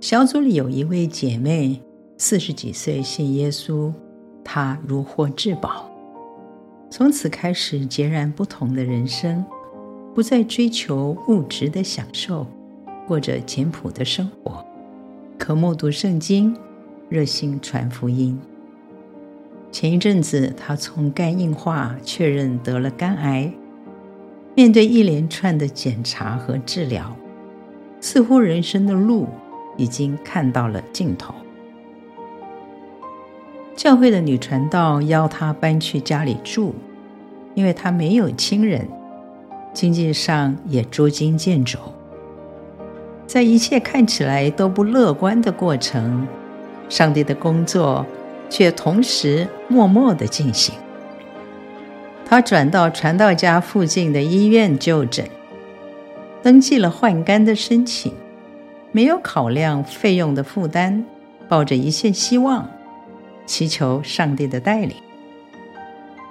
小组里有一位姐妹，四十几岁信耶稣，她如获至宝，从此开始截然不同的人生，不再追求物质的享受，过着简朴的生活，可默读圣经，热心传福音。前一阵子，她从肝硬化确认得了肝癌，面对一连串的检查和治疗，似乎人生的路已经看到了尽头。教会的女传道邀她搬去家里住，因为她没有亲人，经济上也捉襟见肘。在一切看起来都不乐观的过程，上帝的工作却同时默默的进行。她转到传道家附近的医院就诊，登记了换肝的申请。没有考量费用的负担，抱着一线希望，祈求上帝的带领，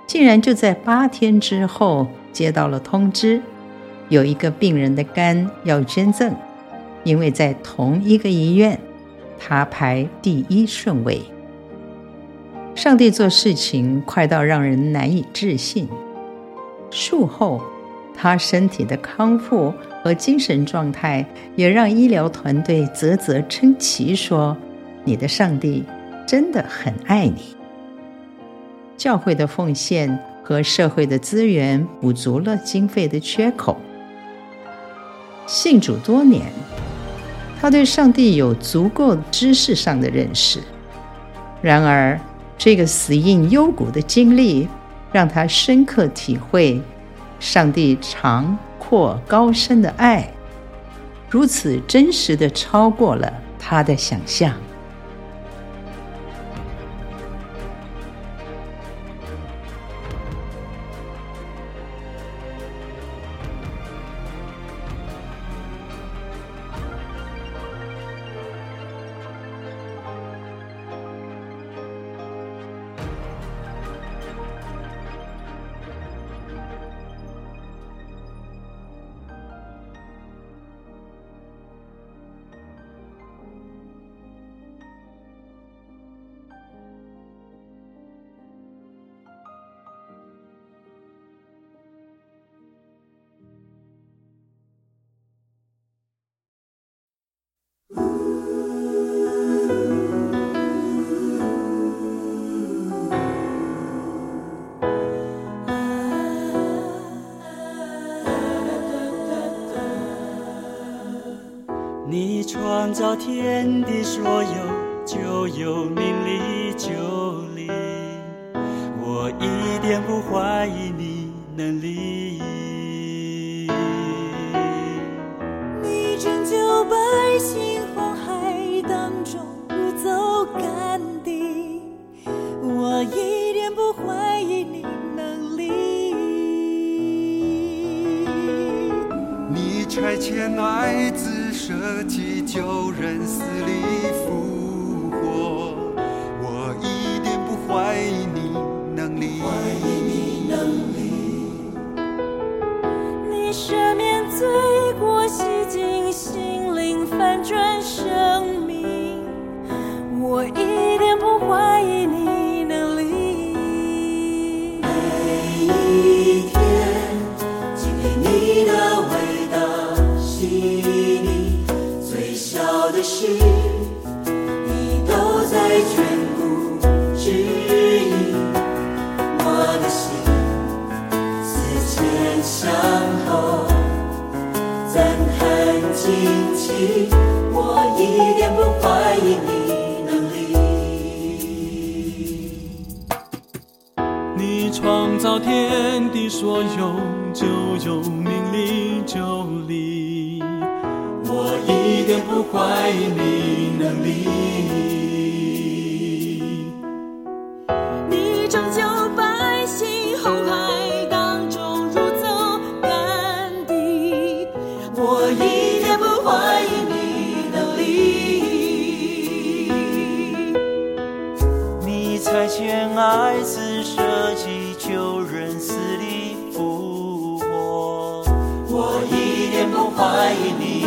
竟然就在八天之后接到了通知，有一个病人的肝要捐赠，因为在同一个医院，他排第一顺位。上帝做事情快到让人难以置信。术后，他身体的康复和精神状态也让医疗团队啧啧称奇，说：“你的上帝真的很爱你。”教会的奉献和社会的资源补足了经费的缺口。信主多年，他对上帝有足够知识上的认识。然而，这个死荫幽谷的经历让他深刻体会。上帝长或高深的爱，如此真实的超过了他的想象。造天地所有，就有命力就灵。我一点不怀疑你能力。你拯救百姓红海当中不走干地，我一点不怀疑你能力。你差遣来自。舍己救人，死里的事，你都在眷顾指引我的心，思前想后，赞叹惊奇，我一点不怀疑你能力。你创造天地所有，就有命立就立。我一点不怀疑你能力，你终究败兴哄台当中如走半地，我一点不怀疑你能力，你才欠爱，此舍己救人，死里复活，我一点不怀疑你。